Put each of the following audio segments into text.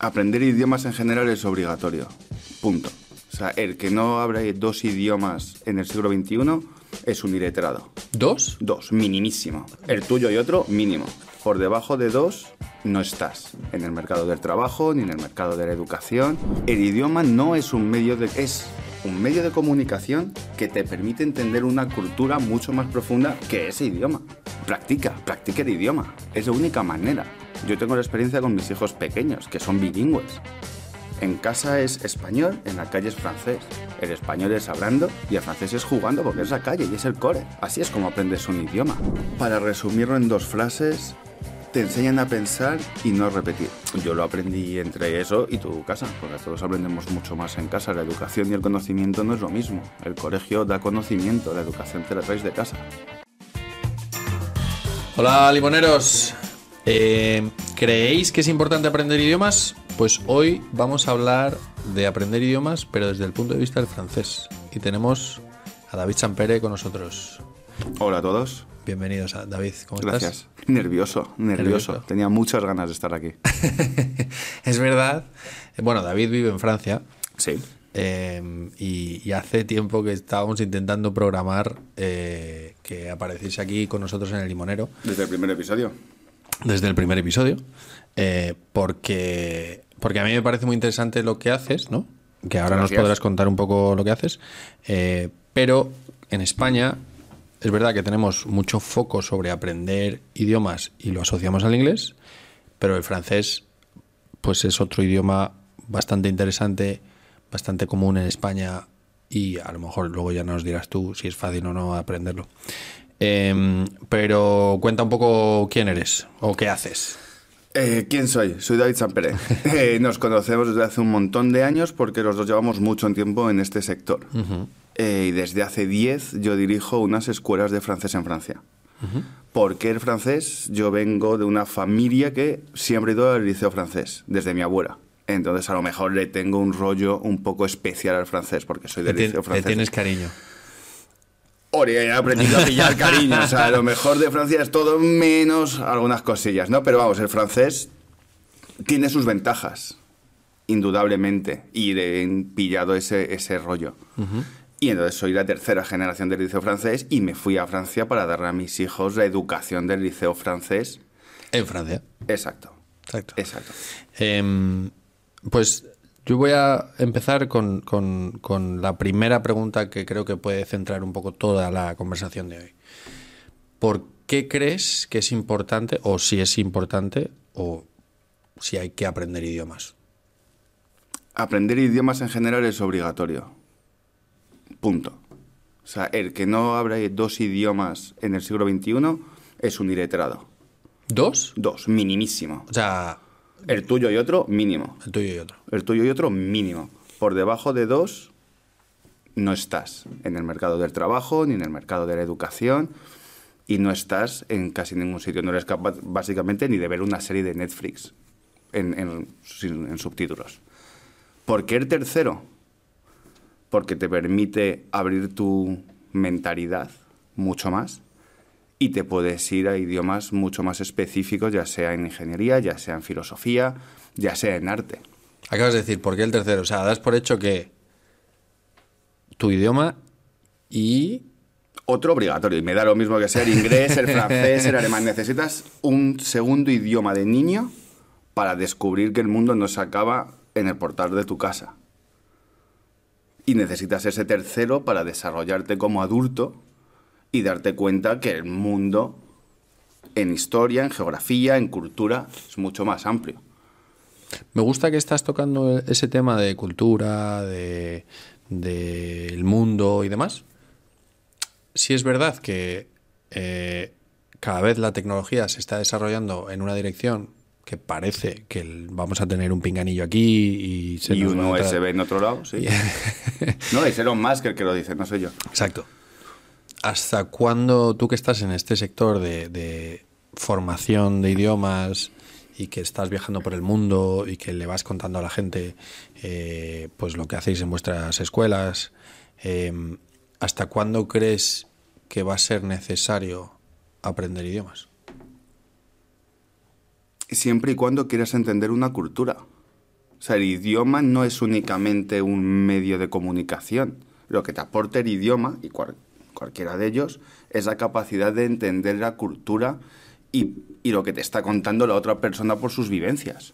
Aprender idiomas en general es obligatorio. Punto. O sea, el que no hable dos idiomas en el siglo XXI es un iletrado. ¿Dos? Dos, minimísimo. El tuyo y otro, mínimo. Por debajo de dos, no estás en el mercado del trabajo ni en el mercado de la educación. El idioma no es un medio de... es un medio de comunicación que te permite entender una cultura mucho más profunda que ese idioma. Practica, practica el idioma. Es la única manera. Yo tengo la experiencia con mis hijos pequeños, que son bilingües. En casa es español, en la calle es francés. El español es hablando y el francés es jugando porque es la calle y es el core. Así es como aprendes un idioma. Para resumirlo en dos frases, te enseñan a pensar y no a repetir. Yo lo aprendí entre eso y tu casa, porque todos aprendemos mucho más en casa. La educación y el conocimiento no es lo mismo. El colegio da conocimiento, la educación te la traes de casa. Hola, limoneros. Eh, ¿Creéis que es importante aprender idiomas? Pues hoy vamos a hablar de aprender idiomas, pero desde el punto de vista del francés. Y tenemos a David Champere con nosotros. Hola a todos. Bienvenidos a David. ¿Cómo Gracias. estás? Nervioso, nervioso, Nervioso. Tenía muchas ganas de estar aquí. es verdad. Bueno, David vive en Francia. Sí. eh, y, y hace tiempo que estábamos intentando programar eh, que apareciese aquí con nosotros en el limonero. Desde el primer episodio. Desde el primer episodio, eh, porque, porque a mí me parece muy interesante lo que haces, ¿no? Que ahora Gracias. nos podrás contar un poco lo que haces, eh, pero en España es verdad que tenemos mucho foco sobre aprender idiomas y lo asociamos al inglés, pero el francés pues es otro idioma bastante interesante, bastante común en España y a lo mejor luego ya nos dirás tú si es fácil o no aprenderlo. Em, pero cuenta un poco quién eres o qué haces. Eh, ¿Quién soy? Soy David Sampere. Eh, nos conocemos desde hace un montón de años porque los dos llevamos mucho tiempo en este sector. Eh, y desde hace 10 yo dirijo unas escuelas de francés en Francia. ¿Por qué el francés? Yo vengo de una familia que siempre ha ido al liceo francés, desde mi abuela. Entonces a lo mejor le tengo un rollo un poco especial al francés porque soy del Le, liceo le francés. tienes cariño. Ori, he aprendido a pillar cariño. O sea, lo mejor de Francia es todo menos algunas cosillas, ¿no? Pero vamos, el francés tiene sus ventajas, indudablemente. Y le he pillado ese, ese rollo. Y entonces soy la tercera generación del liceo francés y me fui a Francia para darle a mis hijos la educación del liceo francés. En Francia. Exacto. Exacto. Exacto. Em, pues yo voy a empezar con, con- con la primera pregunta que creo que puede centrar un poco toda la conversación de hoy. ¿Por qué crees que es importante, o si es importante, o si hay que aprender idiomas? Aprender idiomas en general es obligatorio. Punto. O sea, el que no hable dos idiomas en el siglo XXI es un iletrado. ¿Dos? Dos, minimísimo. O sea, El tuyo y otro, mínimo. el tuyo y otro. El tuyo y otro, mínimo. Por debajo de dos, no estás en el mercado del trabajo ni en el mercado de la educación y no estás en casi ningún sitio. No eres capaz, básicamente, ni de ver una serie de Netflix en, en- en subtítulos. ¿Por qué el tercero? Porque te permite abrir tu mentalidad mucho más y te puedes ir a idiomas mucho más específicos, ya sea en ingeniería, ya sea en filosofía, ya sea en arte. Acabas de decir, ¿por qué el tercero? O sea, das por hecho que tu idioma y Otro obligatorio, y me da lo mismo que sea el inglés, el francés, el alemán. Necesitas un segundo idioma de niño para descubrir que el mundo no se acaba en el portal de tu casa. Y necesitas ese tercero para desarrollarte como adulto y darte cuenta que el mundo en historia, en geografía, en cultura, es mucho más amplio. Me gusta que estás tocando ese tema de cultura, de del mundo y demás. Sí es verdad que eh, cada vez la tecnología se está desarrollando en una dirección que parece que el- vamos a tener un pinganillo aquí y se y nos un va a USB en otro lado, sí. no, es Elon Musk el que lo dice, no soy yo. Exacto. ¿Hasta cuándo tú que estás en este sector de, formación de idiomas y que estás viajando por el mundo y que le vas contando a la gente eh, pues lo que hacéis en vuestras escuelas, eh, ¿hasta cuándo crees que va a ser necesario aprender idiomas? Siempre y cuando quieras entender una cultura. O sea, el idioma no es únicamente un medio de comunicación. Lo que te aporta el idioma, y cualquiera de ellos, es la capacidad de entender la cultura y, lo que te está contando la otra persona por sus vivencias.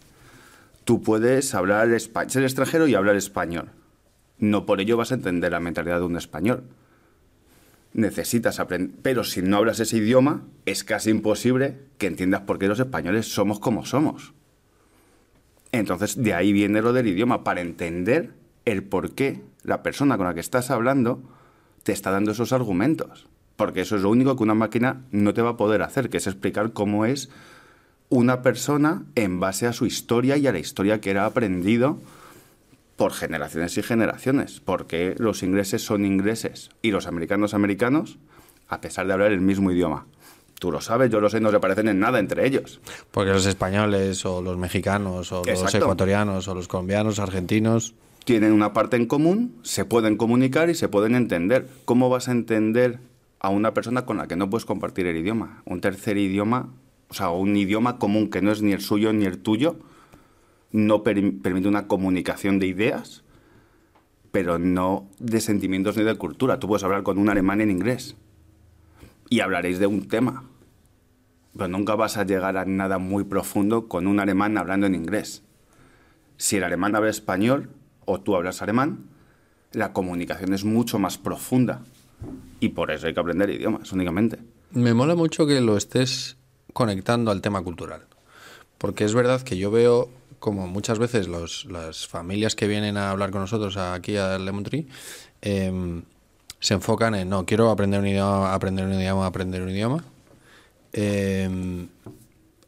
Tú puedes hablar ser extranjero y hablar español. No por ello vas a entender la mentalidad de un español. Necesitas aprender, pero si no hablas ese idioma, es casi imposible que entiendas por qué los españoles somos como somos. Entonces, de ahí viene lo del idioma, para entender el por qué la persona con la que estás hablando te está dando esos argumentos. Porque eso es lo único que una máquina no te va a poder hacer, que es explicar cómo es una persona en base a su historia y a la historia que era aprendido por generaciones y generaciones. Porque los ingleses son ingleses y los americanos americanos, a pesar de hablar el mismo idioma. Tú lo sabes, yo lo sé, no se parecen en nada entre ellos. Porque los españoles o los mexicanos o los ecuatorianos o los colombianos, argentinos... Tienen una parte en común, se pueden comunicar y se pueden entender. ¿Cómo vas a entender a una persona con la que no puedes compartir el idioma? Un tercer idioma, o sea, un idioma común que no es ni el suyo ni el tuyo, no permite una comunicación de ideas, pero no de sentimientos ni de cultura. Tú puedes hablar con un alemán en inglés y hablaréis de un tema pero nunca vas a llegar a nada muy profundo con un alemán hablando en inglés. Si el alemán habla español o tú hablas alemán, la comunicación es mucho más profunda. Y por eso hay que aprender idiomas únicamente. Me mola mucho que lo estés conectando al tema cultural. Porque es verdad que yo veo como muchas veces las familias que vienen a hablar con nosotros aquí a Lemon Tree em, se enfocan en, no, quiero aprender un idioma, aprender un idioma, aprender un idioma Em,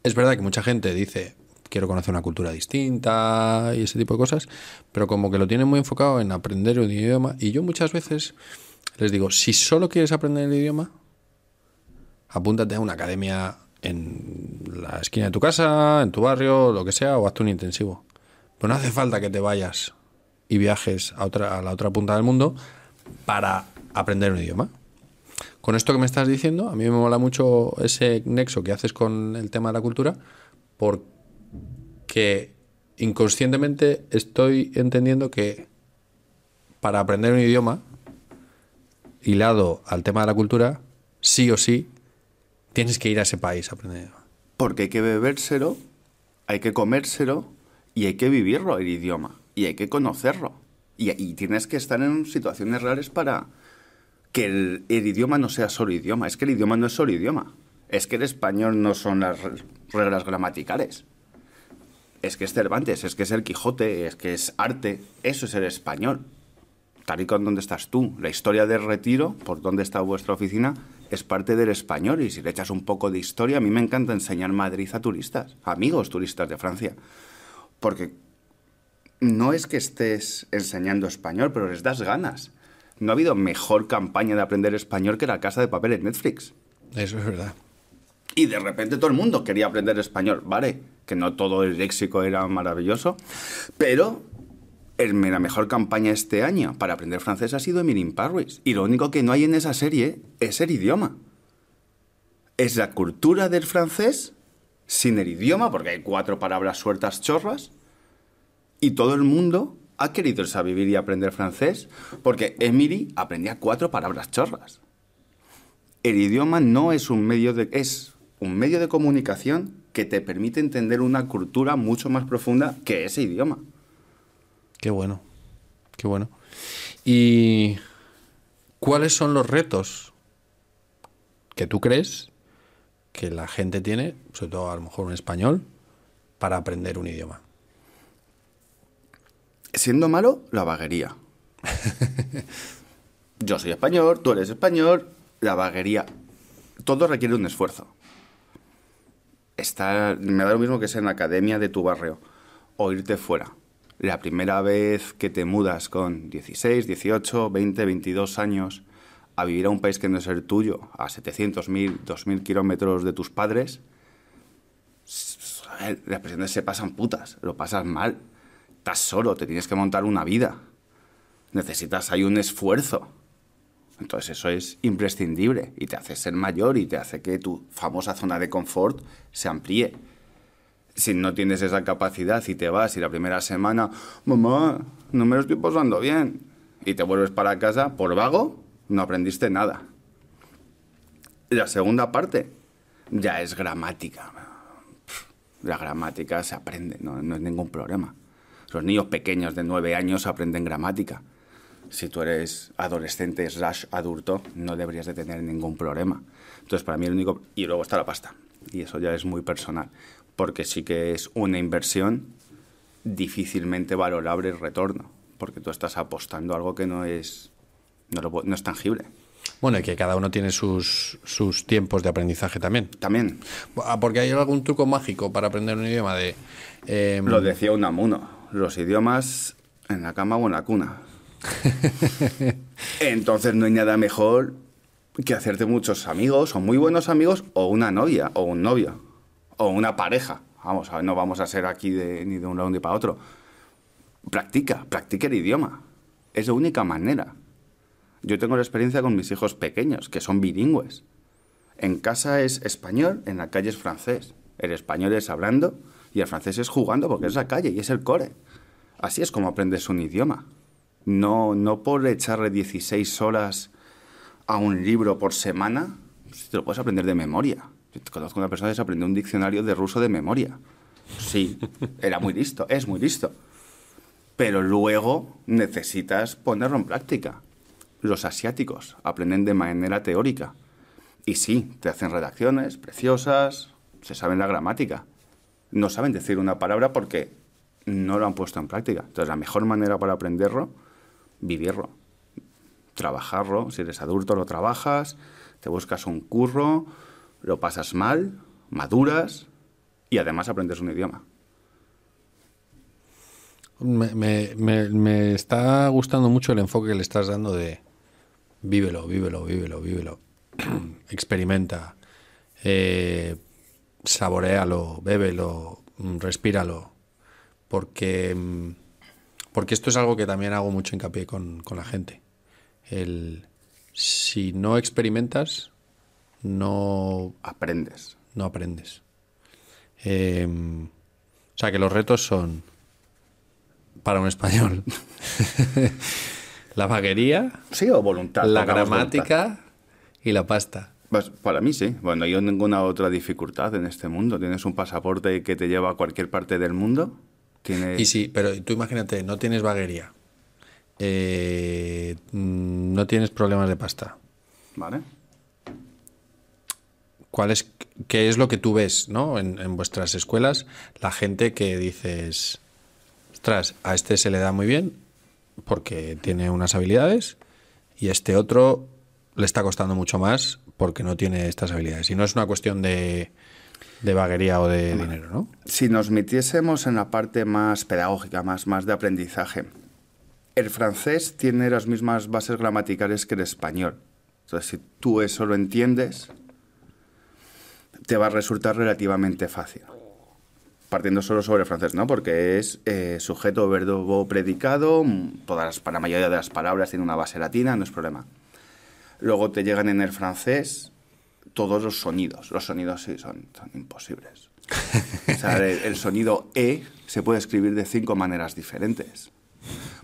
es verdad que mucha gente dice, quiero conocer una cultura distinta y ese tipo de cosas, pero como que lo tienen muy enfocado en aprender un idioma. Y yo muchas veces les digo, si solo quieres aprender el idioma, apúntate a una academia en la esquina de tu casa, en tu barrio, lo que sea, o hazte un intensivo. Pero no hace falta que te vayas y viajes a, otra, a la otra punta del mundo para aprender un idioma. Con esto que me estás diciendo, a mí me mola mucho ese nexo que haces con el tema de la cultura, porque inconscientemente estoy entendiendo que para aprender un idioma, hilado al tema de la cultura, sí o sí, tienes que ir a ese país a aprender. Porque hay que bebérselo, hay que comérselo y hay que vivirlo el idioma. Y hay que conocerlo. Y tienes que estar en situaciones reales para, que el, idioma no sea solo idioma. Es que el idioma no es solo idioma. Es que el español no son las reglas gramaticales. Es que es Cervantes, es que es el Quijote, es que es arte. Eso es el español. Tal y con donde estás tú. La historia del retiro, por donde está vuestra oficina, es parte del español. Y si le echas un poco de historia, a mí me encanta enseñar Madrid a turistas, amigos turistas de Francia. Porque no es que estés enseñando español, pero les das ganas no ha habido mejor campaña de aprender español que la casa de papel en Netflix. Eso es verdad. Y de repente todo el mundo quería aprender español. Vale, que no todo el léxico era maravilloso, pero el, la mejor campaña este año para aprender francés ha sido Emily in. Y lo único que no hay en esa serie es el idioma. Es la cultura del francés sin el idioma, porque hay cuatro palabras sueltas chorras, y todo el mundo ha querido a vivir y aprender francés porque Emily aprendía cuatro palabras chorras. El idioma no es un medio de es un medio de comunicación que te permite entender una cultura mucho más profunda que ese idioma. Qué bueno. Qué bueno. ¿Y cuáles son los retos que tú crees que la gente tiene, sobre todo a lo mejor un español, para aprender un idioma? siendo malo, la vaguería. Yo soy español, tú eres español, la vaguería. Todo requiere un esfuerzo. Está, me da lo mismo que sea en la academia de tu barrio o irte fuera. La primera vez que te mudas con 16, 18, 20, 22 años a vivir a un país que no es el tuyo, a 700.000, 2.000 kilómetros de tus padres, las personas se pasan putas, lo pasas mal estás solo, te tienes que montar una vida. Necesitas hay un esfuerzo. Entonces eso es imprescindible y te hace ser mayor y te hace que tu famosa zona de confort se amplíe. Si no tienes esa capacidad y te vas y la primera semana, mamá, no me lo estoy pasando bien, y te vuelves para casa por vago, no aprendiste nada. La segunda parte ya es gramática. La gramática se aprende, no, no es ningún problema. Los niños pequeños de nueve años aprenden gramática. Si tú eres adolescente slash adulto, no deberías de tener ningún problema. Entonces, para mí el único... Y luego está la pasta. Y eso ya es muy personal. Porque sí que es una inversión difícilmente valorable el retorno. Porque tú estás apostando algo que no es, no, lo no es tangible. Bueno, y que cada uno tiene sus, sus tiempos de aprendizaje también. También, Ah, Porque hay algún truco mágico para aprender un idioma de... eh, lo decía Unamuno, los idiomas en la cama o en la cuna. Entonces no hay nada mejor que hacerte muchos amigos, o muy buenos amigos, o una novia, o un novio, o una pareja. Vamos, no vamos a ser aquí ni de un lado ni para otro. Practica, practica el idioma. Es la única manera. Yo tengo la experiencia con mis hijos pequeños, que son bilingües. En casa es español, en la calle es francés. El español es hablando y el francés es jugando porque es la calle y es el core. Así es como aprendes un idioma. No, no por echarle 16 horas a un libro por semana, si te lo puedes aprender de memoria. Yo conozco una persona que se aprendió un diccionario de ruso de memoria. Sí, era muy listo, es muy listo. Pero luego necesitas ponerlo en práctica. Los asiáticos aprenden de manera teórica. Y sí, te hacen redacciones preciosas, se saben la gramática. No saben decir una palabra porque no lo han puesto en práctica. Entonces, la mejor manera para aprenderlo, vivirlo. Trabajarlo. Si eres adulto, lo trabajas, te buscas un curro, lo pasas mal, maduras y además aprendes un idioma. Me, me- me- está gustando mucho el enfoque que le estás dando de vívelo, vívelo, vívelo, vívelo. Experimenta, eh, saborealo, bébelo, mm, respíralo. Porque, mm, porque esto es algo que también hago mucho hincapié con, con la gente. El, si no experimentas, no Aprendes. no aprendes. Eh, o sea que los retos son para un español la vaguería, Sí, o voluntad. la voluntad. gramática y la pasta. Pues para mí sí. Bueno, yo ninguna otra dificultad en este mundo. Tienes un pasaporte que te lleva a cualquier parte del mundo. Y sí, pero tú imagínate, no tienes vaguería, eh, mm, no tienes problemas de pasta. ¿Vale? ¿Cuál es, ¿Qué es lo que tú ves ¿no? en, en vuestras escuelas? La gente que dices, ostras, a este se le da muy bien porque tiene unas habilidades y a este otro le está costando mucho más porque no tiene estas habilidades. Y no es una cuestión de, de vaguería o de dinero, ¿no? Si nos metiésemos en la parte más pedagógica, más, más de aprendizaje, el francés tiene las mismas bases gramaticales que el español. Entonces, si tú eso lo entiendes, te va a resultar relativamente fácil. Partiendo solo sobre el francés, ¿no? Porque es eh, sujeto, verbo, predicado, mm, todas las, para la mayoría de las palabras tiene una base latina, no es problema. Luego te llegan en el francés todos los sonidos. Los sonidos sí son, son imposibles. O sea, el, el sonido E se puede escribir de cinco maneras diferentes.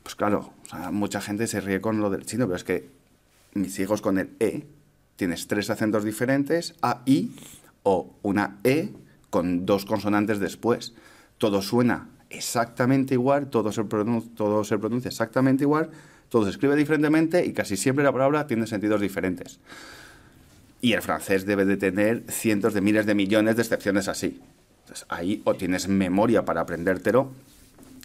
Pues claro, o sea, mucha gente se ríe con lo del chino, pero es que mis hijos con el E tienes tres acentos diferentes, A, I, o una E con dos consonantes después. Todo suena exactamente igual, todo se, todo se pronuncia exactamente igual, todo se escribe diferentemente y casi siempre la palabra tiene sentidos diferentes. Y el francés debe de tener cientos de miles de millones de excepciones así. Entonces, ahí o tienes memoria para aprendértelo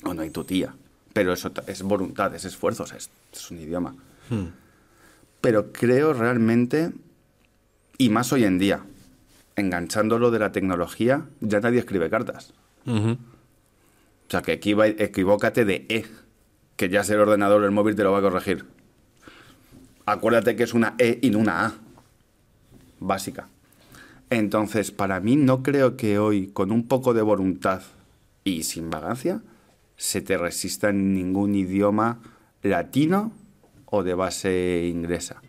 o no hay tu tía. Pero eso es voluntad, es esfuerzo, o sea, es, es un idioma. Pero creo realmente, y más hoy en día, enganchándolo de la tecnología, ya nadie escribe cartas. O sea, que equiva- equivócate de E, que ya sea el ordenador o el móvil te lo va a corregir. Acuérdate que es una E y no una A. Básica. Entonces, para mí no creo que hoy, con un poco de voluntad y sin vagancia, se te resista en ningún idioma latino o de base inglesa.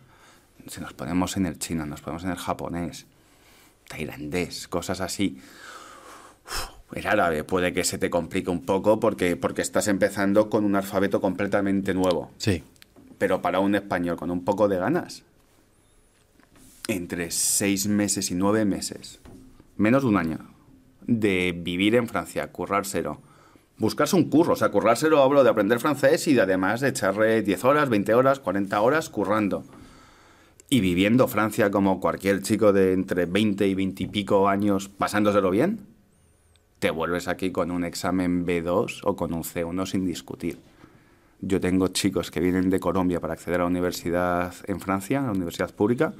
Si nos ponemos en el chino, nos ponemos en el japonés, tailandés, cosas así. El árabe puede que se te complique un poco porque, porque estás empezando con un alfabeto completamente nuevo. Sí. Pero para un español con un poco de ganas, entre seis meses y nueve meses, menos de un año, de vivir en Francia, currárselo, buscarse un curro, o sea, currárselo hablo de aprender francés y de, además de echarle 10 horas, 20 horas, 40 horas currando. Y viviendo Francia como cualquier chico de entre 20 y 20 y pico años pasándoselo bien, te vuelves aquí con un examen B2 o con un C1 sin discutir. Yo tengo chicos que vienen de Colombia para acceder a la universidad en Francia, a la universidad pública.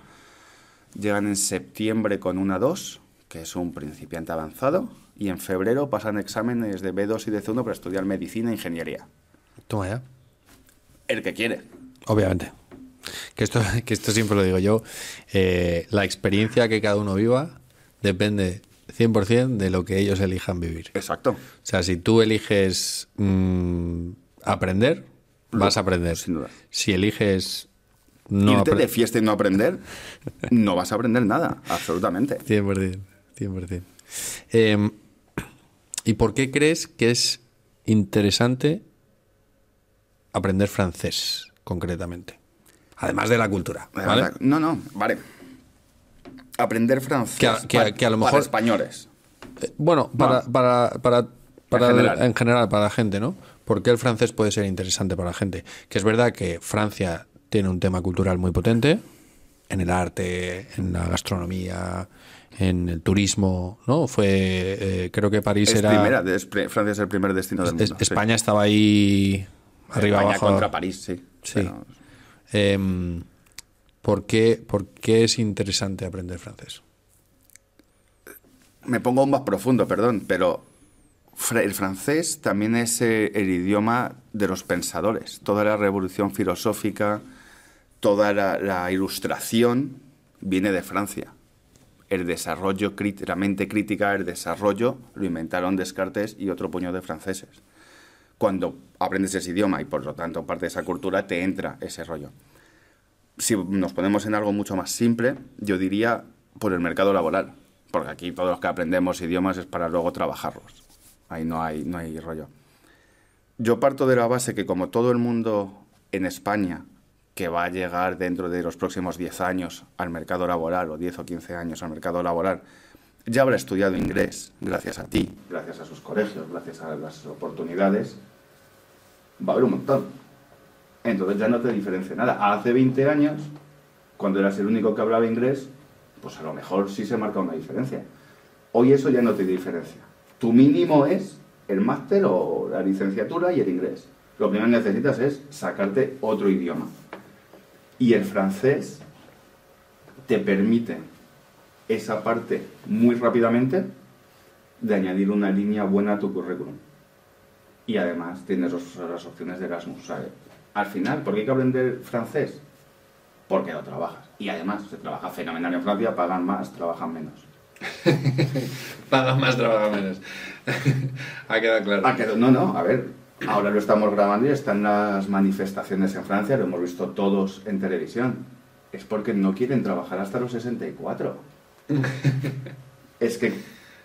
Llegan en septiembre con una 2, que es un principiante avanzado, y en febrero pasan exámenes de B2 y de C1 para estudiar medicina e ingeniería. Toma ya. El que quiere. Obviamente. Que esto, que esto siempre lo digo yo. eh, la experiencia que cada uno viva depende 100% de lo que ellos elijan vivir. Exacto. O sea, si tú eliges mm, aprender, vas a aprender. sin duda. Si eliges no Irte de fiesta y no aprender, no vas a aprender nada, absolutamente. 100%. 100%. Eh, ¿Y por qué crees que es interesante aprender francés, concretamente? Además de la cultura. ¿vale? No, no, vale. Aprender francés Que a- que a- pa- que a lo para españoles. Eh, Bueno, para, para, para, para En el- general. en general, para la gente, ¿no? ¿Por qué el francés puede ser interesante para la gente? Que es verdad que Francia tiene un tema cultural muy potente en el arte, en la gastronomía, en el turismo, ¿no? Fue, eh, creo que París Es era... primera, es pre- Francia es el primer destino del es- mundo. sí. España estaba ahí arriba España abajo. contra París, sí. Sí. Pero- Em, ¿por, qué, ¿Por qué es interesante aprender francés? me pongo aún más profundo, perdón, pero el francés también es eh, el idioma de los pensadores. Toda la revolución filosófica, toda la, ilustración viene de Francia. El desarrollo, la mente crítica, el desarrollo, lo inventaron Descartes y otro puño de franceses. Cuando aprendes ese idioma y por lo tanto parte de esa cultura, te entra ese rollo. Si nos ponemos en algo mucho más simple, yo diría por el mercado laboral. Porque aquí todos los que aprendemos idiomas es para luego trabajarlos. Ahí no hay, no hay rollo. Yo parto de la base que como todo el mundo en España que va a llegar dentro de los próximos 10 años al mercado laboral o 10 o 15 años al mercado laboral, ya habrá estudiado inglés gracias a ti, gracias a sus colegios, gracias a las oportunidades, va a haber un montón. Entonces ya no te diferencia nada. Hace 20 años, cuando eras el único que hablaba inglés, pues a lo mejor sí se marca una diferencia. Hoy eso ya no te diferencia. Tu mínimo es el máster o la licenciatura y el inglés. Lo primero que necesitas es sacarte otro idioma. Y el francés te permite esa parte muy rápidamente de añadir una línea buena a tu currículum. Y además tienes las opciones de Erasmus. Sea, al final, ¿por qué hay que aprender francés? Porque lo trabajas. Y además, se trabaja fenomenal en Francia, pagan más, trabajan menos. Paga más, trabaja menos. ha quedado claro. No, no, a ver, ahora lo estamos grabando y están las manifestaciones en Francia, lo hemos visto todos en televisión. Es porque no quieren trabajar hasta los 64. es que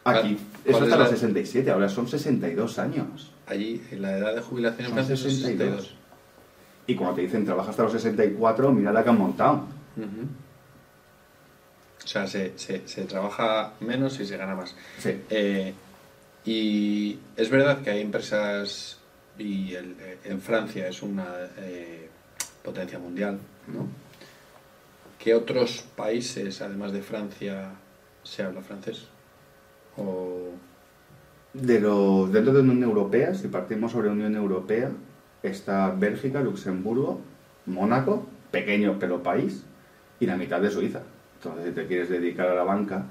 aquí, ¿Cuál- eso hasta los la- 67, ahora son 62 años. Allí, la edad de jubilación en Son Francia es 62. 62. Y cuando te dicen trabaja hasta los 64, mira la que han montado. O sea, se, se, se trabaja menos y se gana más. Sí. Eh, y es verdad que hay empresas, y el- eh, en Francia es una eh, potencia mundial, ¿no? ¿Qué otros países, además de Francia, se habla francés? O... De los, dentro de la Unión Europea, si partimos sobre Unión Europea, está Bélgica, Luxemburgo, Mónaco, pequeño pero país, y la mitad de Suiza. Entonces, si te quieres dedicar a la banca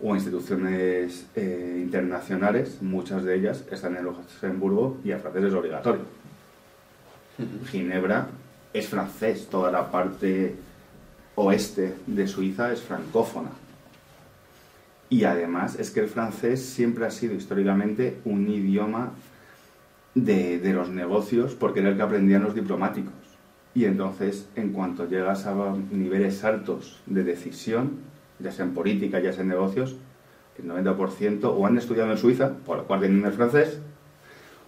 o instituciones eh, internacionales, muchas de ellas están en Luxemburgo y el francés es obligatorio. Ginebra es francés, toda la parte oeste de Suiza es francófona. Y además es que el francés siempre ha sido históricamente un idioma de, de los negocios porque era el que aprendían los diplomáticos. Y entonces, en cuanto llegas a niveles altos de decisión, ya sea en política, ya sea en negocios, el 90% o han estudiado en Suiza, por lo cual tienen el francés.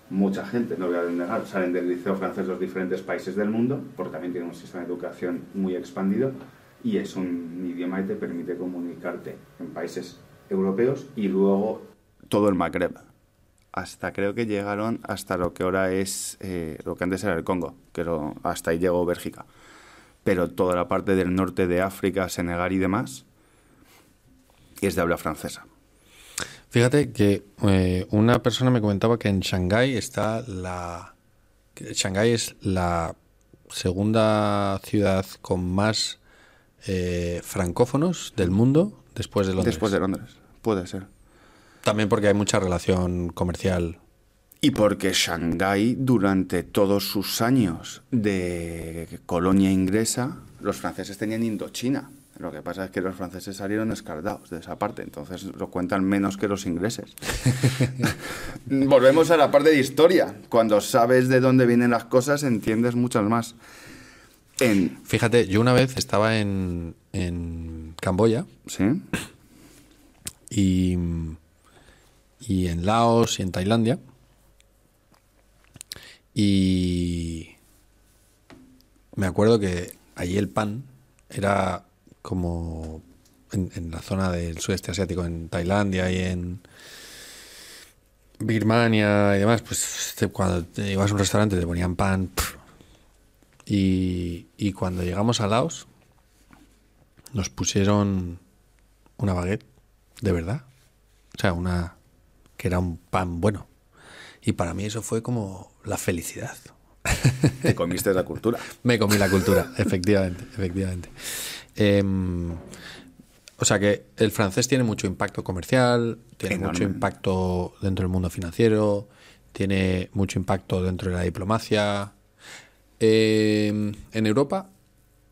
Mucha gente, no voy a negar, salen del liceo francés los diferentes países del mundo, porque también tiene un sistema de educación muy expandido y es un idioma que te permite comunicarte en países europeos y luego todo el Magreb. Hasta creo que llegaron hasta lo que ahora es, eh, lo que antes era el Congo, que hasta ahí llegó Bélgica. Pero toda la parte del norte de África, Senegal y demás, es de habla francesa. Fíjate que eh, una persona me comentaba que en Shanghái está la... Shanghái es la segunda ciudad con más eh, francófonos del mundo después de Londres. Después de Londres, puede ser. También porque hay mucha relación comercial. Y porque Shanghái, durante todos sus años de colonia inglesa, los franceses tenían Indochina. Lo que pasa es que los franceses salieron escaldados de esa parte, entonces lo cuentan menos que los ingleses. Volvemos a la parte de historia. Cuando sabes de dónde vienen las cosas, entiendes muchas más. En... Fíjate, yo una vez estaba en, en Camboya. Sí. Y, y en Laos y en Tailandia. Y me acuerdo que allí el pan era como en, la zona del sudeste asiático, en Tailandia y en Birmania y demás, pues cuando te ibas a un restaurante te ponían pan. Y, y cuando llegamos a Laos, nos pusieron una baguette, de verdad. O sea, una que era un pan bueno. Y para mí eso fue como la felicidad. Te comiste la cultura. Me comí la cultura, efectivamente, efectivamente. Em, o sea que el francés tiene mucho impacto comercial, tiene mucho impacto dentro del mundo financiero, tiene mucho impacto dentro de la diplomacia. Em, en Europa,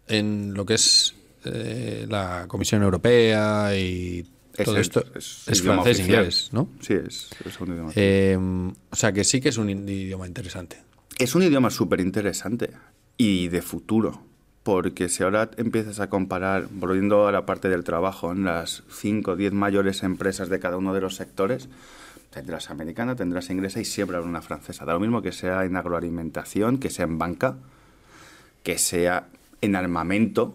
en lo que es eh, la Comisión Europea y todo esto, es, francés inglés, ¿no? Sí, es, un idioma. Em, o sea que sí que es un idioma interesante. Es un idioma súper interesante y de futuro porque si ahora empiezas a comparar, volviendo a la parte del trabajo, en las 5 o 10 mayores empresas de cada uno de los sectores, tendrás americana, tendrás inglesa y siempre habrá una francesa. Da lo mismo que sea en agroalimentación, que sea en banca, que sea en armamento,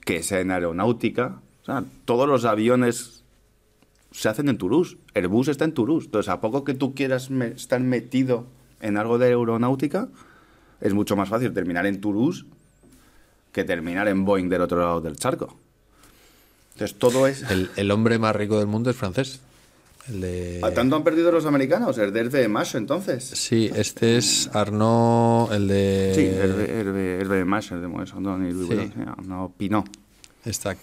que sea en aeronáutica. O sea, todos los aviones se hacen en Toulouse. El bus está en Toulouse. Entonces, a poco que tú quieras estar metido en algo de aeronáutica, es mucho más fácil terminar en Toulouse que terminar en Boeing del otro lado del charco. Entonces todo es... El, hombre más rico del mundo es francés. ¿A tanto han perdido los americanos? El de Macho, entonces. Sí, este es Arnaud, el de... Sí, de Macho, el de Moeso, no, no, Pinot. Está.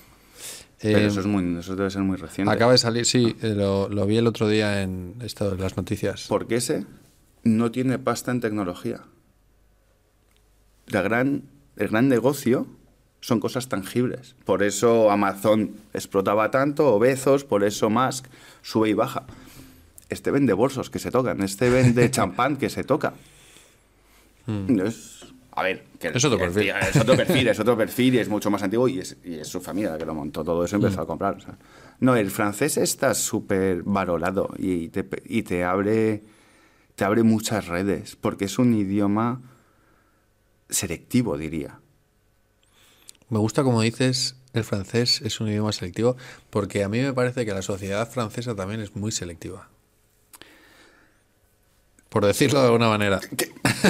Pero eso, es muy, eso debe ser muy reciente. Acaba de salir, sí, eh, lo, lo vi el otro día en esto de las noticias. Porque ese no tiene pasta en tecnología. La gran el gran negocio son cosas tangibles. Por eso Amazon explotaba tanto, o Bezos, por eso Musk sube y baja. Este vende bolsos que se tocan, este vende champán que se toca. Hmm. a ver, es otro perfil. Es otro perfil, es otro perfil y es mucho más antiguo y es, su familia la que lo montó todo eso y empezó hmm. a comprar. no, el francés está súper valorado y te, y te abre te abre muchas redes porque es un idioma selectivo, diría. Me gusta como dices, el francés es un idioma selectivo, porque a mí me parece que la sociedad francesa también es muy selectiva. Por decirlo de alguna manera.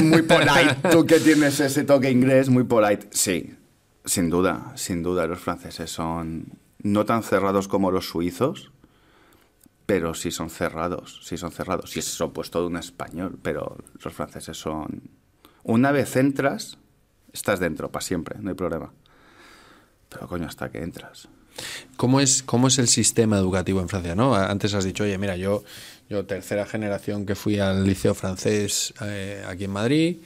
Muy polite. Tú que tienes ese toque inglés, muy polite. Sí, sin duda, sin duda. Los franceses son no tan cerrados como los suizos, pero sí son cerrados, sí son cerrados. Sí es opuesto de un español, pero los franceses son una vez entras, estás dentro para siempre, no hay problema. Pero coño, hasta que entras. ¿Cómo es, cómo es el sistema educativo en Francia? ¿no? Antes has dicho, oye, mira, yo, yo tercera generación que fui al liceo francés eh, aquí en Madrid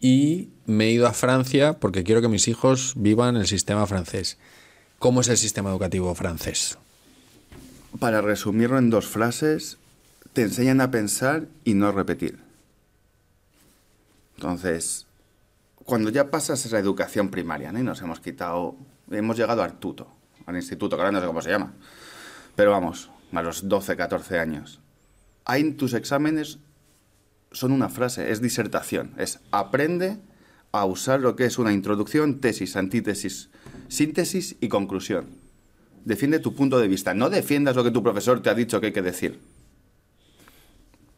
y me he ido a Francia porque quiero que mis hijos vivan el sistema francés. ¿Cómo es el sistema educativo francés? Para resumirlo en dos frases, te enseñan a pensar y no a repetir. Entonces, cuando ya pasas esa educación primaria, ¿no? nos hemos quitado, hemos llegado al tuto, al instituto, que ahora no sé cómo se llama, pero vamos, a los 12, 14 años. Ahí tus exámenes son una frase, es disertación, es aprende a usar lo que es una introducción, tesis, antítesis, síntesis y conclusión. Defiende tu punto de vista, no defiendas lo que tu profesor te ha dicho que hay que decir.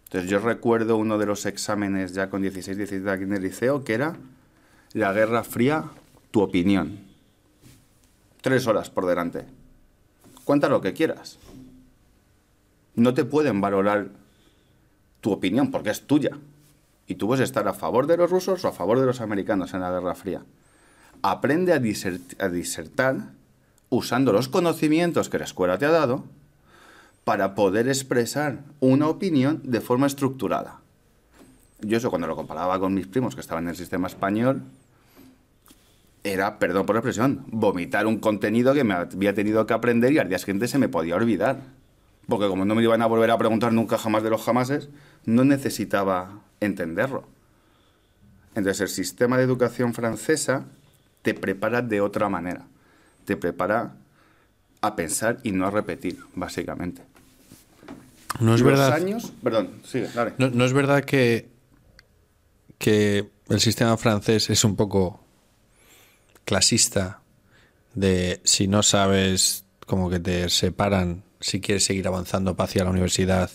Entonces yo recuerdo uno de los exámenes ya con 16, 17 aquí en el liceo que era la Guerra Fría, tu opinión. Tres horas por delante. Cuenta lo que quieras. No te pueden valorar tu opinión porque es tuya. Y tú puedes estar a favor de los rusos o a favor de los americanos en la Guerra Fría. Aprende a, a disertar usando los conocimientos que la escuela te ha dado para poder expresar una opinión de forma estructurada. Yo eso cuando lo comparaba con mis primos que estaban en el sistema español, era, perdón por la expresión, vomitar un contenido que me había tenido que aprender y al día siguiente se me podía olvidar. Porque como no me iban a volver a preguntar nunca jamás de los jamases, no necesitaba entenderlo. Entonces el sistema de educación francesa te prepara de otra manera. Te prepara a pensar y no a repetir, básicamente. No es verdad. años. Perdón, sigue, dale. No, es verdad que, que el sistema francés es un poco clasista de si no sabes como que te separan si quieres seguir avanzando hacia la universidad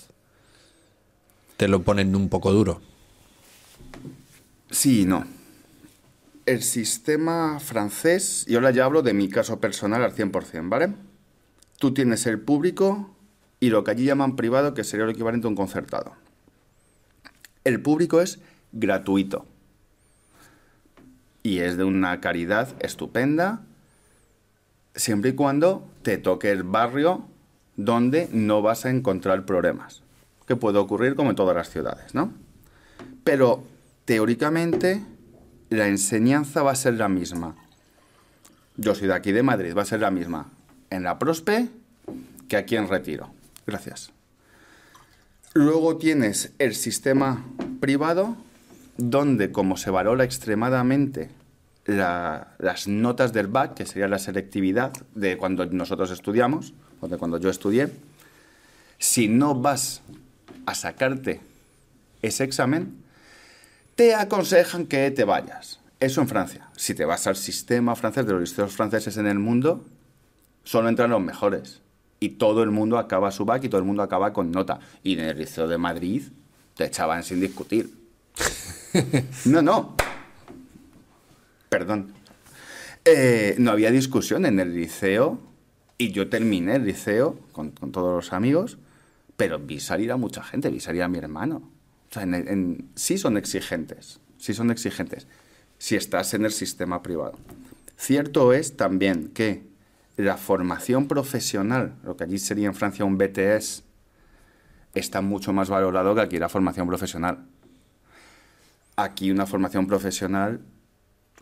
te lo ponen un poco duro. Sí y no. El sistema francés, yo ahora ya hablo de mi caso personal al 100%, ¿vale? Tú tienes el público y lo que allí llaman privado, que sería lo equivalente a un concertado. El público es gratuito y es de una caridad estupenda, siempre y cuando te toque el barrio donde no vas a encontrar problemas, que puede ocurrir como en todas las ciudades, ¿no? Pero teóricamente la enseñanza va a ser la misma. Yo soy de aquí de Madrid, va a ser la misma en la Prospe que aquí en Retiro. Gracias. Luego tienes el sistema privado, donde como se valora extremadamente las notas del BAC, que sería la selectividad de cuando nosotros estudiamos, o de cuando yo estudié, si no vas a sacarte ese examen, te aconsejan que te vayas. Eso en Francia. Si te vas al sistema francés de los liceos franceses en el mundo, solo entran los mejores y todo el mundo acaba su back y todo el mundo acaba con nota. Y en el Liceo de Madrid te echaban sin discutir. no, no. Perdón. Eh, no había discusión en el liceo y yo terminé el liceo con, todos los amigos, pero vi salir a mucha gente, vi salir a mi hermano. O sea, sí son exigentes, sí son exigentes, si estás en el sistema privado. Cierto es también que la formación profesional, lo que allí sería en Francia un BTS, está mucho más valorado que aquí la formación profesional. Aquí una formación profesional...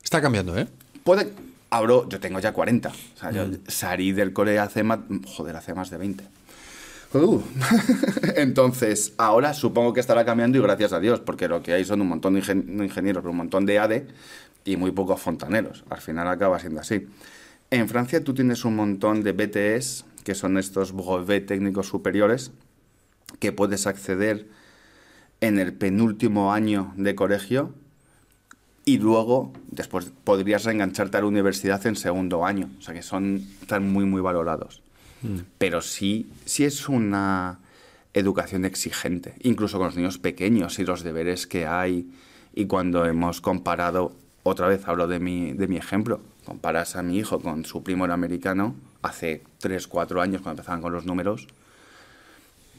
Está cambiando, ¿eh? Puede... Abro, yo tengo ya 40. O sea, yo mm. salí del cole hace más... Joder, hace más de 20. Uh. Entonces, ahora supongo que estará cambiando y gracias a Dios, porque lo que hay son un montón de ingenieros, un montón de ADE y muy pocos fontaneros. Al final acaba siendo así. En Francia tú tienes un montón de BTS, que son estos brevets técnicos superiores, que puedes acceder en el penúltimo año de colegio y luego después podrías reengancharte a la universidad en segundo año. O sea que son están muy muy valorados. Mm. Pero sí, sí es una educación exigente, incluso con los niños pequeños y los deberes que hay. Y cuando hemos comparado, otra vez hablo de mi, de mi ejemplo, comparas a mi hijo con su primo el americano hace 3, 4 años cuando empezaban con los números.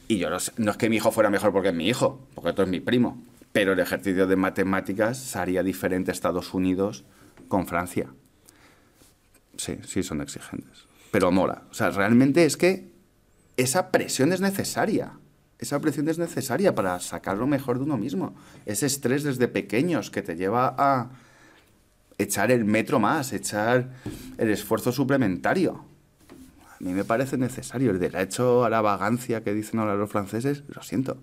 Y yo no, no es que mi hijo fuera mejor porque es mi hijo, porque esto es mi primo. Pero el ejercicio de matemáticas sería diferente Estados Unidos con Francia. Sí, sí son exigentes. Pero mola. O sea, realmente es que esa presión es necesaria. Esa presión es necesaria para sacar lo mejor de uno mismo. Ese estrés desde pequeños que te lleva a echar el metro más, echar el esfuerzo suplementario. A mí me parece necesario. El derecho a la vagancia que dicen ahora los franceses, lo siento.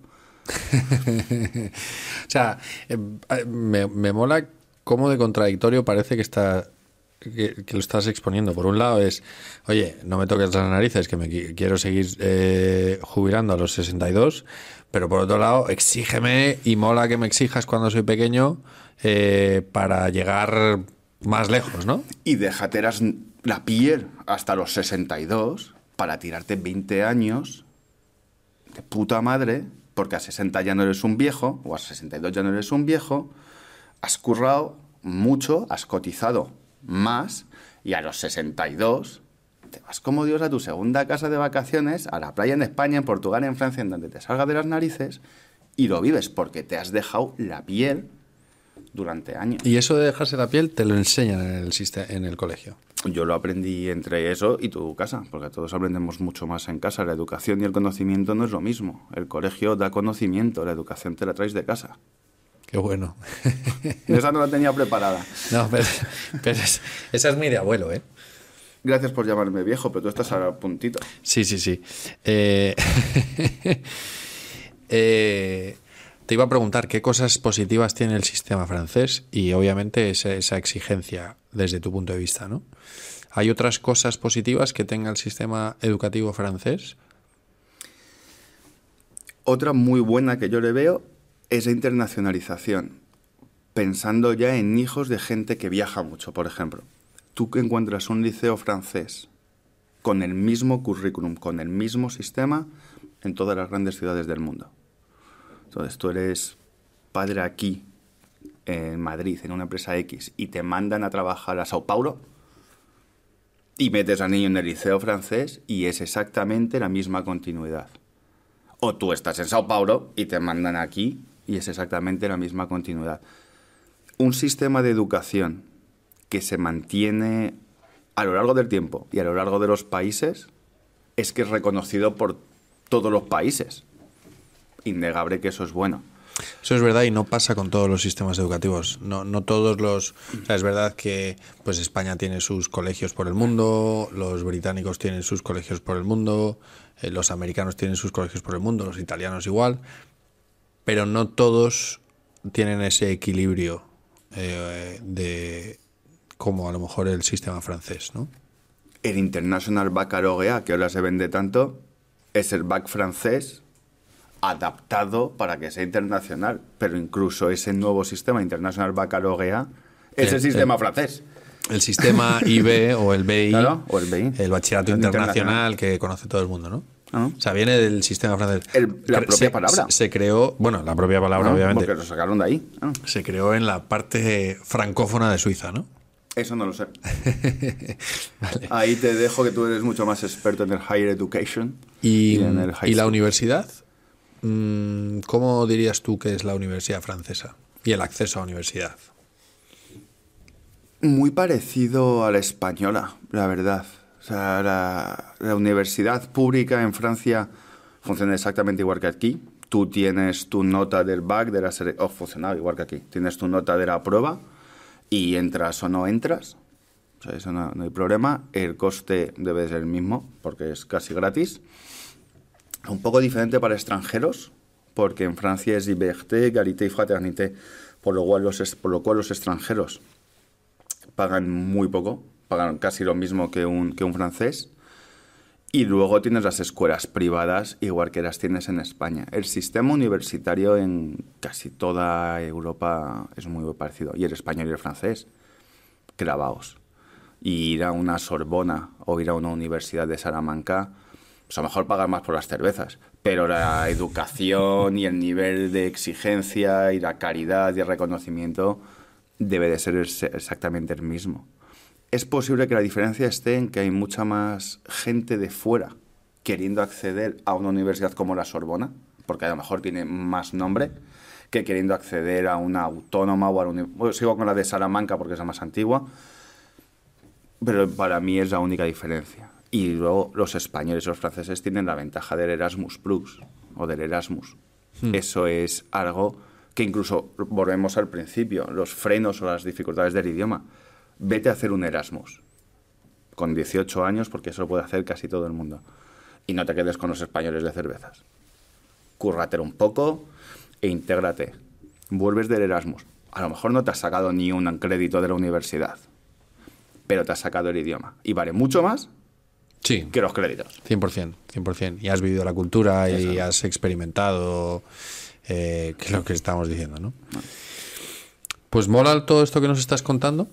o sea, eh, me, me, mola cómo de contradictorio parece que está que, lo estás exponiendo. Por un lado es, oye, no me toques las narices, que me qui- quiero seguir eh, jubilando a los 62, pero por otro lado, exígeme y mola que me exijas cuando soy pequeño eh, para llegar más lejos, ¿no? Y déjate la piel hasta los 62 para tirarte 20 años de puta madre, porque a 60 ya no eres un viejo, o a 62 ya no eres un viejo, has currado mucho, has cotizado más, y a los 62 te vas como Dios a tu segunda casa de vacaciones, a la playa en España, en Portugal, en Francia, en donde te salga de las narices, y lo vives porque te has dejado la piel durante años. Y eso de dejarse la piel te lo enseñan en el, en el colegio. Yo lo aprendí entre eso y tu casa, porque todos aprendemos mucho más en casa. La educación y el conocimiento no es lo mismo. El colegio da conocimiento, la educación te la traes de casa. Qué bueno. Esa no la tenía preparada. No, pero, pero es- esa es muy de abuelo, ¿eh? Gracias por llamarme viejo, pero tú estás a puntito. Sí, sí, sí. Eh, eh, te iba a preguntar qué cosas positivas tiene el sistema francés y obviamente esa, exigencia desde tu punto de vista, ¿no? ¿Hay otras cosas positivas que tenga el sistema educativo francés? Otra muy buena que yo le veo es la internacionalización. Pensando ya en hijos de gente que viaja mucho, por ejemplo. Tú encuentras un liceo francés con el mismo currículum, con el mismo sistema en todas las grandes ciudades del mundo. Entonces tú eres padre aquí, en Madrid, en una empresa X, y te mandan a trabajar a Sao Paulo y metes al niño en el liceo francés y es exactamente la misma continuidad. O tú estás en Sao Paulo y te mandan aquí y es exactamente la misma continuidad. Un sistema de educación que se mantiene a lo largo del tiempo y a lo largo de los países es que es reconocido por todos los países. Innegable que eso es bueno. Eso es verdad y no pasa con todos los sistemas educativos. No, no todos los. o sea, es verdad que pues España tiene sus colegios por el mundo, los británicos tienen sus colegios por el mundo, eh, los americanos tienen sus colegios por el mundo, los italianos igual, pero no todos tienen ese equilibrio eh, de como a lo mejor el sistema francés, ¿no? El International Baccalaureate, que ahora se vende tanto, es el bac francés adaptado para que sea internacional. Pero incluso ese nuevo sistema International Baccalaureate es Eh, el sistema eh, francés. El sistema IB o el BI, Claro, o el BI. el bachillerato internacional, internacional. que conoce todo el mundo, ¿no? Ah. O sea, viene del sistema francés. El- la propia se- palabra. Se, se creó, bueno, la propia palabra, ¿no? obviamente. Porque lo sacaron de ahí. Ah, Se creó en la parte francófona de Suiza, ¿no? Eso no lo sé. Ahí te dejo que tú eres mucho más experto en el higher education Y, en el high y la universidad, ¿cómo dirías tú que es la universidad francesa? Y el acceso a universidad. Muy parecido a la española, la verdad. O sea, la, universidad pública en Francia funciona exactamente igual que aquí. Tú tienes tu nota del bac, de la sele- oh, funcionaba igual que aquí. Tienes tu nota de la prueba y entras o no entras. O sea, eso no, no hay problema. El coste debe ser el mismo porque es casi gratis. Un poco diferente para extranjeros, porque en Francia es liberté, égalité y fraternité, por lo cual los, por lo cual los extranjeros pagan muy poco, pagan casi lo mismo que un, que un francés. Y luego tienes las escuelas privadas, igual que las tienes en España. El sistema universitario en casi toda Europa es muy parecido. Y el español y el francés, clavaos. Ir a una Sorbona o ir a una universidad de Salamanca, pues a lo mejor pagar más por las cervezas. Pero la educación y el nivel de exigencia y la caridad y el reconocimiento debe de ser ex- exactamente el mismo. Es posible que la diferencia esté en que hay mucha más gente de fuera queriendo acceder a una universidad como la Sorbona, porque a lo mejor tiene más nombre, que queriendo acceder a una autónoma o a uni- bueno, sigo con la de Salamanca porque es la más antigua, pero para mí es la única diferencia. Y luego los españoles y los franceses tienen la ventaja del Erasmus Plus o del Erasmus. Eso es algo que incluso volvemos al principio, los frenos o las dificultades del idioma. Vete a hacer un Erasmus con 18 años porque eso lo puede hacer casi todo el mundo. Y no te quedes con los españoles de cervezas. Cúrratelo un poco e intégrate. Vuelves del Erasmus. A lo mejor no te has sacado ni un crédito de la universidad, pero te has sacado el idioma. Y vale mucho más Sí, que los créditos. 100%, 100%. Y has vivido la cultura y has experimentado, eh, que es lo que estamos diciendo, ¿no? Pues mola todo esto que nos estás contando.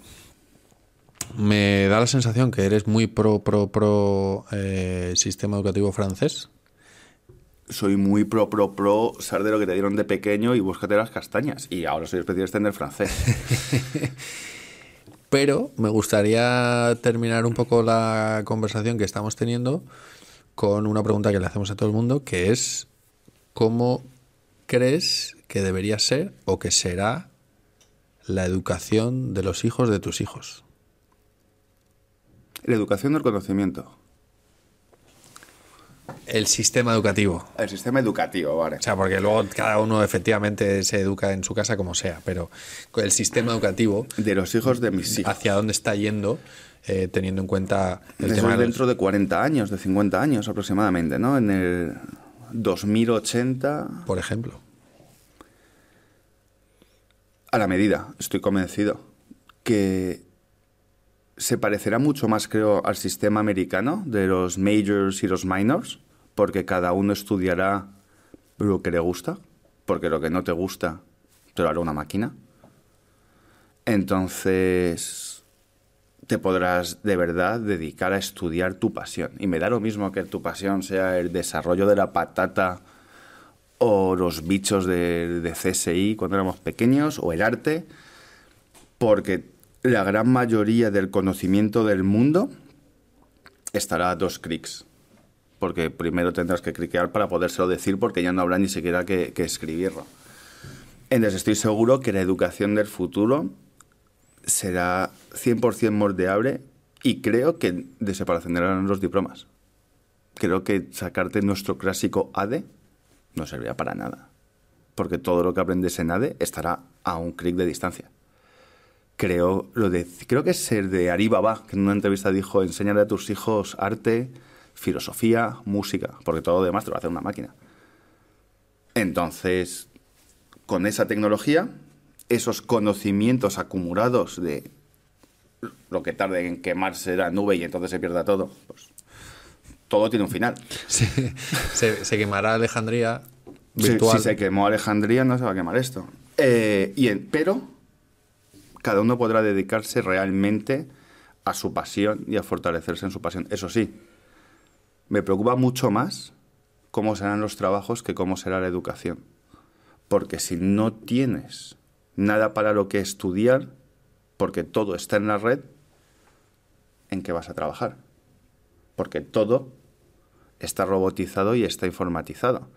Me da la sensación que eres muy pro, pro, pro eh, sistema educativo francés. Soy muy pro, pro, pro, sal de lo que te dieron de pequeño y búscate las castañas. Y ahora soy especialista en el francés. Pero me gustaría terminar un poco la conversación que estamos teniendo con una pregunta que le hacemos a todo el mundo, que es ¿cómo crees que debería ser o que será la educación de los hijos de tus hijos? La educación del conocimiento. El sistema educativo. El sistema educativo, vale. O sea, porque luego cada uno efectivamente se educa en su casa como sea, pero el sistema educativo, De los hijos de mis hijos. hacia dónde está yendo, eh, teniendo en cuenta el Eso tema es de los- dentro de 40 años, de 50 años aproximadamente, ¿no? En el 2080, por ejemplo. a la medida, estoy convencido, que se parecerá mucho más, creo, al sistema americano de los majors y los minors, porque cada uno estudiará lo que le gusta, porque lo que no te gusta te lo hará una máquina. Entonces, te podrás de verdad dedicar a estudiar tu pasión. Y me da lo mismo que tu pasión sea el desarrollo de la patata o los bichos de, de CSI cuando éramos pequeños o el arte, porque la gran mayoría del conocimiento del mundo estará a dos clics. Porque primero tendrás que cliquear para podérselo decir porque ya no habrá ni siquiera que, que escribirlo. Entonces estoy seguro que la educación del futuro será 100% moldeable y creo que desaparecerán los diplomas. Creo que sacarte nuestro clásico ADE no servirá para nada. Porque todo lo que aprendes en ADE estará a un clic de distancia. Creo, lo de, creo que es el de Alibaba, que en una entrevista dijo, enséñale a tus hijos arte, filosofía, música, porque todo lo demás te lo hace una máquina. Entonces, con esa tecnología, esos conocimientos acumulados de lo que tarde en quemarse la nube y entonces se pierda todo, pues todo tiene un final. Se, se- se quemará Alejandría virtual. Si, se quemó Alejandría, no se va a quemar esto. Eh, y en- pero cada uno podrá dedicarse realmente a su pasión y a fortalecerse en su pasión. Eso sí, me preocupa mucho más cómo serán los trabajos que cómo será la educación. Porque si no tienes nada para lo que estudiar, porque todo está en la red, ¿en qué vas a trabajar? Porque todo está robotizado y está informatizado.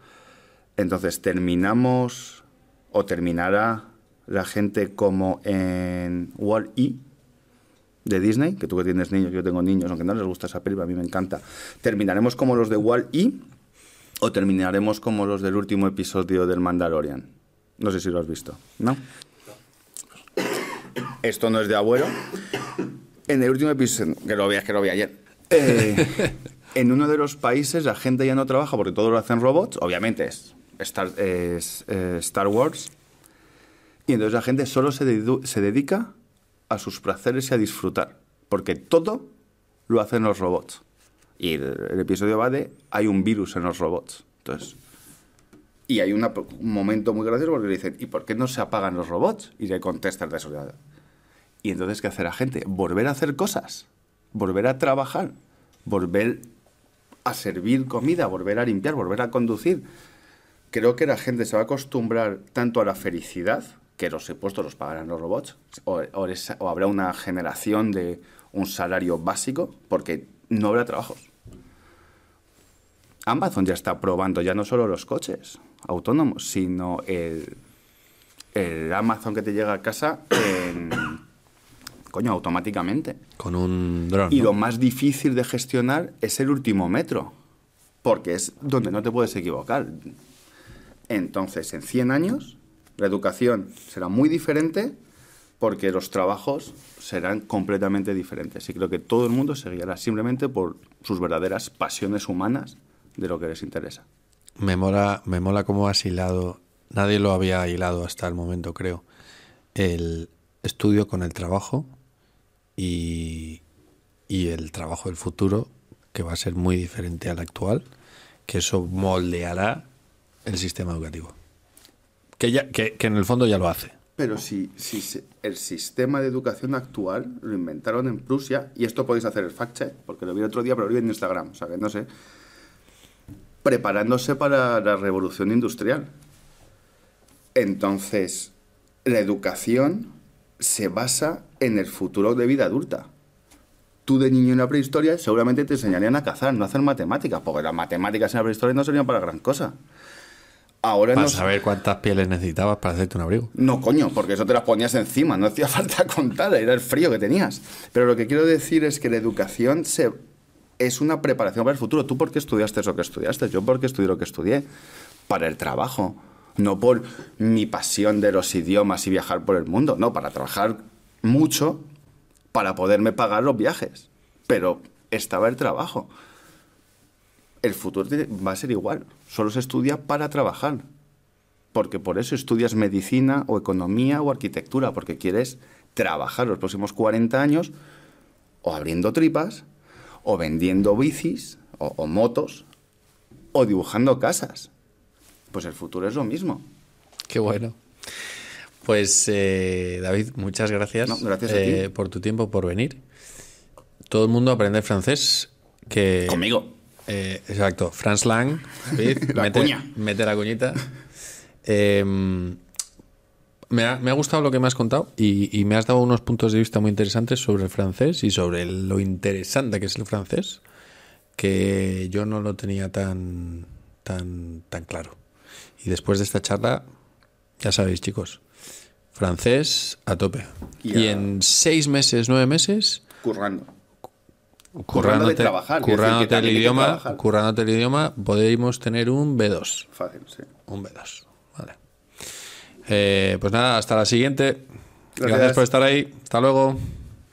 Entonces terminamos o terminará la gente como en Wall-E de Disney, que tú que tienes niños, yo tengo niños, aunque no les gusta esa película, a mí me encanta. ¿Terminaremos como los de Wall-E o terminaremos como los del último episodio del Mandalorian? No sé si lo has visto, ¿no? Esto no es de abuelo. En el último episodio, que lo vi, que lo vi ayer. eh, en uno de los países la gente ya no trabaja porque todo lo hacen robots. Obviamente es Star, eh, Star Wars. Y entonces la gente solo se, se dedica a sus placeres y a disfrutar. Porque todo lo hacen los robots. Y el, el episodio va de hay un virus en los robots. Entonces, y hay un momento muy gracioso porque le dicen, ¿y por qué no se apagan los robots? Y le contestan de eso. Y entonces, ¿qué hace la gente? Volver a hacer cosas, volver a trabajar, volver a servir comida, volver a limpiar, volver a conducir. Creo que la gente se va a acostumbrar tanto a la felicidad, que los impuestos los pagarán los robots, o, o esa- o habrá una generación de un salario básico, porque no habrá trabajos. Amazon ya está probando ya no solo los coches autónomos, sino el, el Amazon que te llega a casa en, coño, automáticamente. Con un dron. Y ¿no? lo más difícil de gestionar es el último metro, porque es donde no te puedes equivocar. Entonces, en 100 años, la educación será muy diferente porque los trabajos serán completamente diferentes. Y creo que todo el mundo se guiará simplemente por sus verdaderas pasiones humanas de lo que les interesa. Me mola, me mola cómo has hilado, nadie lo había hilado hasta el momento, creo, el estudio con el trabajo y, y el trabajo del futuro, que va a ser muy diferente al actual, que eso moldeará el sistema educativo. Que, ya, que, que en el fondo ya lo hace. Pero si, si el sistema de educación actual lo inventaron en Prusia, y esto podéis hacer el fact-check, porque lo vi el otro día, pero lo vi en Instagram, o sea que no sé, preparándose para la revolución industrial. Entonces, la educación se basa en el futuro de vida adulta. Tú de niño en la prehistoria seguramente te enseñarían a cazar, no a hacer matemáticas, porque las matemáticas en la prehistoria no serían para gran cosa. Ahora Para no saber cuántas pieles necesitabas para hacerte un abrigo. no, coño, porque eso te las ponías encima, no hacía falta contar, era el frío que tenías. Pero lo que quiero decir es que la educación se, es una preparación para el futuro. ¿Tú por qué estudiaste eso que estudiaste? Yo porque estudié lo que estudié. Para el trabajo. No por mi pasión de los idiomas y viajar por el mundo. No, para trabajar mucho para poderme pagar los viajes. Pero estaba el trabajo. El futuro va a ser igual. Solo se estudia para trabajar. Porque por eso estudias medicina o economía o arquitectura, porque quieres trabajar los próximos 40 años o abriendo tripas, o vendiendo bicis, o, o motos, o dibujando casas. Pues el futuro es lo mismo. Qué bueno. Pues eh, David, muchas gracias, No, gracias eh, por tu tiempo, por venir. Todo el mundo aprende francés. Que, Conmigo. Eh, exacto, Franz Lang. David, La mete, cuña. mete la cuñita. Eh, me, ha, me ha gustado lo que me has contado y, y me has dado unos puntos de vista muy interesantes sobre el francés y sobre lo interesante que es el francés, que yo no lo tenía tan, tan, tan claro. Y después de esta charla, ya sabéis, chicos, francés a tope. Y Y, en seis meses, nueve meses, Currando. Currando de currándote, trabajar, decir currándote el idioma, currándote el idioma, podemos tener un B2. Fácil, sí. Un B2. Vale. Eh, pues nada, hasta la siguiente. Gracias. Gracias por estar ahí. Hasta luego.